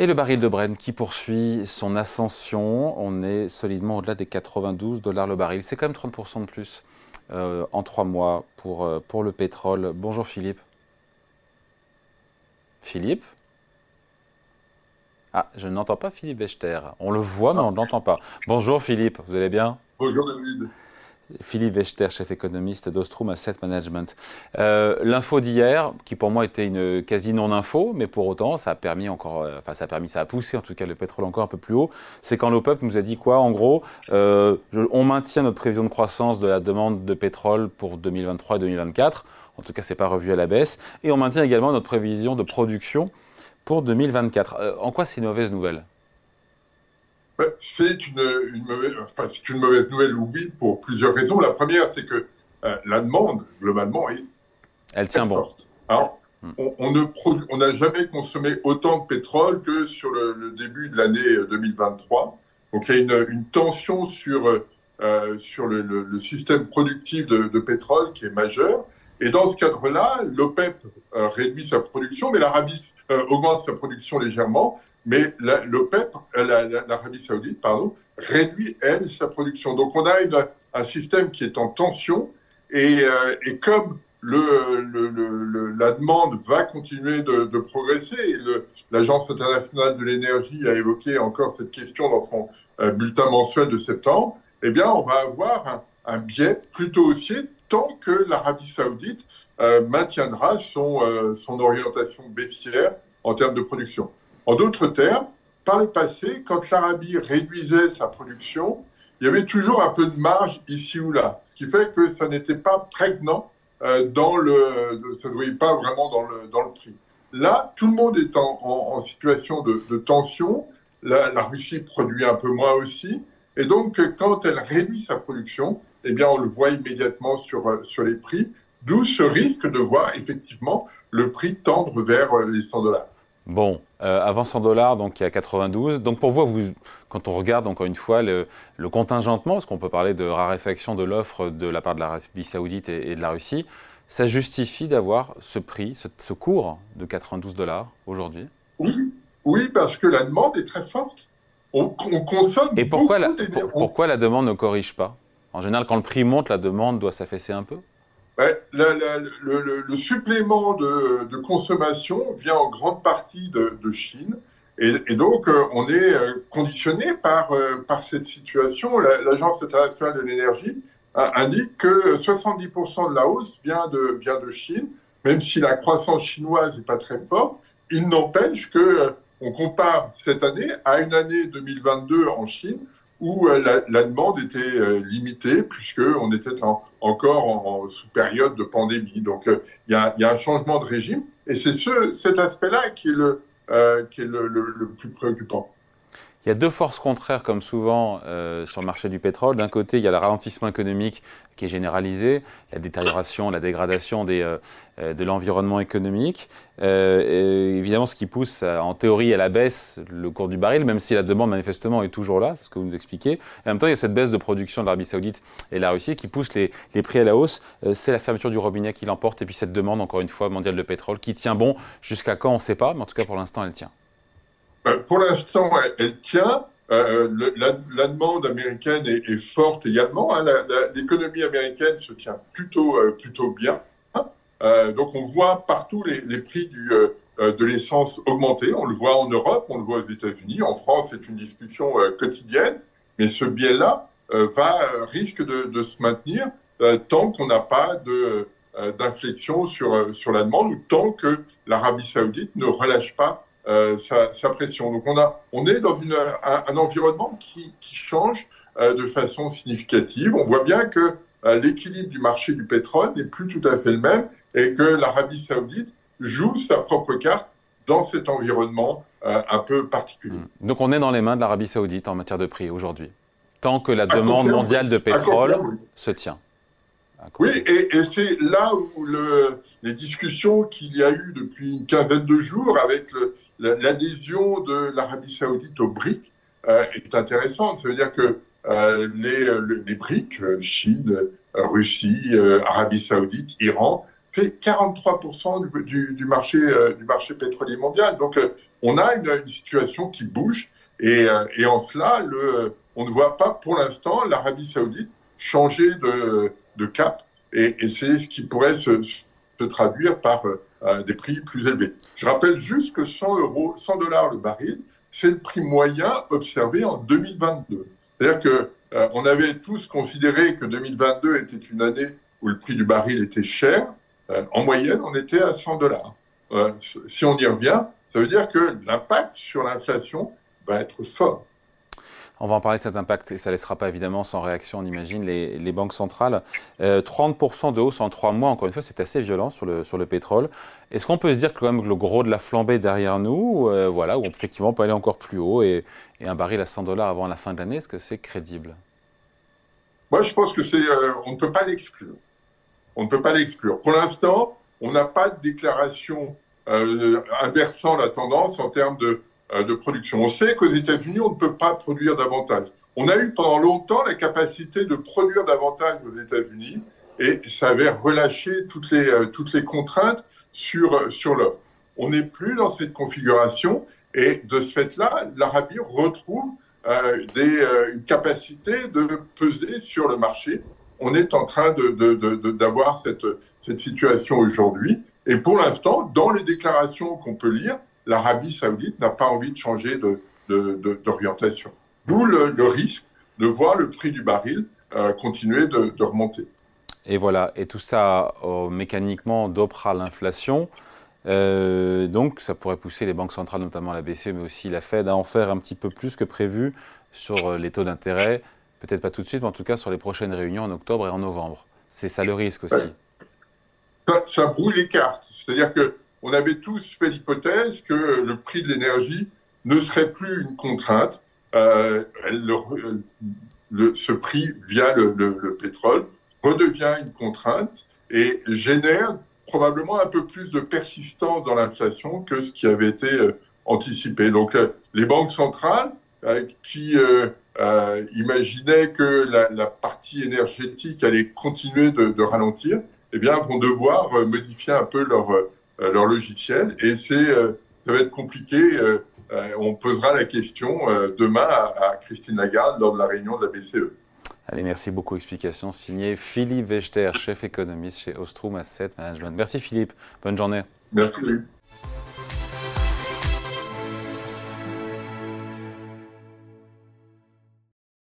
Et le baril de Brent qui poursuit son ascension, on est solidement au-delà des 92 dollars le baril. C'est quand même 30% de plus euh, en trois mois euh, pour le pétrole. Bonjour Philippe. Philippe Ah, je n'entends pas Philippe Wechter. On le voit, mais on ne l'entend pas. Bonjour Philippe, vous allez bien? Bonjour David. Philippe Wechter, chef économiste d'Ostrom Asset Management. Euh, l'info d'hier, qui pour moi était une quasi non-info, mais pour autant, ça a permis encore, euh, enfin ça a permis, ça a poussé en tout cas le pétrole encore un peu plus haut, c'est quand l'OPEP nous a dit quoi? En gros, euh, on maintient notre prévision de croissance de la demande de pétrole pour 2023 et 2024. En tout cas, c'est pas revu à la baisse. Et on maintient également notre prévision de production pour 2024. en quoi c'est une mauvaise nouvelle? C'est une, mauvaise, enfin, une mauvaise nouvelle, oui, pour plusieurs raisons. La première, c'est que euh, la demande, globalement, est Elle tient bon. forte. Alors, on, n'a jamais consommé autant de pétrole que sur le, début de l'année 2023. Donc, il y a une, une tension sur, euh, sur le, le, système productif de, de, pétrole qui est majeur. Et dans ce cadre-là, l'OPEP euh, réduit sa production, mais l'Arabie augmente sa production légèrement mais l'OPEP, euh, l'Arabie saoudite, pardon, réduit, elle, sa production. Donc on a un système qui est en tension, et, euh, comme la demande va continuer de, de progresser, l'Agence internationale de l'énergie a évoqué encore cette question dans son euh, bulletin mensuel de septembre, eh bien on va avoir un biais plutôt haussier tant que l'Arabie saoudite maintiendra son, son orientation baissière en termes de production. En d'autres termes, par le passé, quand l'Arabie réduisait sa production, il y avait toujours un peu de marge ici ou là, ce qui fait que ça n'était pas prégnant euh, dans le, ça ne voyait pas vraiment dans le, dans le prix. Là, tout le monde est en, en, situation de, tension. La, Russie produit un peu moins aussi. Et donc, quand elle réduit sa production, eh bien, on le voit immédiatement sur, euh, sur les prix, d'où ce risque de voir effectivement le prix tendre vers euh, les 100 dollars. Bon, euh, avant 100 dollars, donc il y a 92. Donc pour vous, quand on regarde encore une fois le, contingentement, parce qu'on peut parler de raréfaction de l'offre de la part de l'Arabie Saoudite et, de la Russie, ça justifie d'avoir ce prix, ce, cours de 92 dollars aujourd'hui? Oui, oui, parce que la demande est très forte. On, consomme et pourquoi la, pourquoi la demande ne corrige pas? En général, quand le prix monte, la demande doit s'affaisser un peu le, supplément de, consommation vient en grande partie de, Chine. Et, donc, euh, on est euh, conditionné par, euh, par cette situation. L'Agence internationale de l'énergie indique que 70% de la hausse vient de, vient de Chine, même si la croissance chinoise n'est pas très forte. Il n'empêche que on compare cette année à une année 2022 en Chine où euh, la, demande était euh, limitée puisqu'on était encore en, période de pandémie. Donc euh, il y, a, un changement de régime et c'est ce, cet aspect-là qui est, le plus préoccupant. Il y a deux forces contraires, comme souvent euh, sur le marché du pétrole. D'un côté, il y a le ralentissement économique qui est généralisé, la détérioration, la dégradation euh, euh de l'environnement économique. Évidemment, ce qui pousse en théorie à la baisse le cours du baril, même si la demande manifestement est toujours là, c'est ce que vous nous expliquez. en même temps, il y a cette baisse de production de l'Arabie saoudite et de la Russie qui pousse les, les prix à la hausse. C'est la fermeture du robinet qui l'emporte et puis cette demande, encore une fois, mondiale de pétrole qui tient bon jusqu'à quand on ne sait pas, mais en tout cas pour l'instant, elle tient. Euh, pour l'instant, elle, tient. Euh, la, demande américaine est, forte également. Hein. L'économie américaine se tient plutôt, euh, plutôt bien. donc on voit partout les, prix du, de l'essence augmenter. On le voit en Europe, on le voit aux États-Unis. En France, c'est une discussion quotidienne. Mais ce biais-là va risque de, de, se maintenir tant qu'on n'a pas de d'inflexion sur, sur la demande ou tant que l'Arabie saoudite ne relâche pas euh, sa, pression. Donc on, a, on est dans une, un, environnement qui, qui change euh, de façon significative. On voit bien que euh, l'équilibre du marché du pétrole n'est plus tout à fait le même et que l'Arabie saoudite joue sa propre carte dans cet environnement un peu particulier. Mmh. Donc on est dans les mains de l'Arabie saoudite en matière de prix aujourd'hui, tant que la demande mondiale de pétrole se tient. Oui, et, c'est là où le, les discussions qu'il y a eu depuis une quinzaine de jours avec l'adhésion de l'Arabie saoudite au BRIC euh, est intéressante. Ça veut dire que euh, les, BRIC, Chine, Russie, Arabie saoudite, Iran, fait 43% du, marché, du marché pétrolier mondial. Donc on a une, situation qui bouge et, en cela, on ne voit pas pour l'instant l'Arabie saoudite changer de, de cap et, c'est ce qui pourrait se, se traduire par euh, des prix plus élevés. Je rappelle juste que 100 euros, 100 dollars le baril, c'est le prix moyen observé en 2022. C'est-à-dire que euh, on avait tous considéré que 2022 était une année où le prix du baril était cher. Euh, en moyenne, on était à 100 dollars. si on y revient, ça veut dire que l'impact sur l'inflation va être fort. On va en parler de cet impact et ça ne laissera pas évidemment sans réaction, on imagine, les, banques centrales. 30% euh, de hausse en trois mois, encore une fois, c'est assez violent sur le, sur le pétrole. Est-ce qu'on peut se dire que quand même le gros de la flambée derrière nous, euh, voilà, où effectivement on peut aller encore plus haut et, un baril à 100 dollars avant la fin de l'année, est-ce que c'est crédible? Moi, je pense que c'est, euh, on ne peut pas l'exclure. On ne peut pas l'exclure. Pour l'instant, on n'a pas de déclaration inversant la tendance en termes de de production. On sait qu'aux États-Unis, on ne peut pas produire davantage. On a eu pendant longtemps la capacité de produire davantage aux États-Unis et ça avait relâché toutes les, euh, toutes les contraintes sur, euh, sur l'offre. On n'est plus dans cette configuration et de ce fait-là, l'Arabie retrouve des, une capacité de peser sur le marché. On est en train d'avoir cette, cette situation aujourd'hui. Et pour l'instant, dans les déclarations qu'on peut lire, l'Arabie saoudite n'a pas envie de changer d'orientation. De, D'où le, risque de voir le prix du baril euh, continuer de, remonter. Et voilà, et tout ça euh, mécaniquement dopera l'inflation. Euh, donc ça pourrait pousser les banques centrales, notamment la BCE, mais aussi la Fed, à en faire un petit peu plus que prévu sur les taux d'intérêt. Peut-être pas tout de suite, mais en tout cas sur les prochaines réunions en octobre et en novembre. C'est ça le risque aussi. Ça, ça brouille les cartes. C'est-à-dire que on avait tous fait l'hypothèse que le prix de l'énergie ne serait plus une contrainte. Euh, ce prix via le, le, pétrole redevient une contrainte et génère probablement un peu plus de persistance dans l'inflation que ce qui avait été euh, anticipé. Donc euh, les banques centrales qui imaginaient que la, partie énergétique allait continuer de, de ralentir, eh bien vont devoir modifier un peu leur leur logiciel. Et c'est, euh, ça va être compliqué. Euh, on posera la question demain à, Christine Lagarde lors de la réunion de la BCE. Allez, merci beaucoup. Explication signée Philippe Wechter, chef économiste chez Ostrom Asset Management. Merci Philippe. Bonne journée. Merci.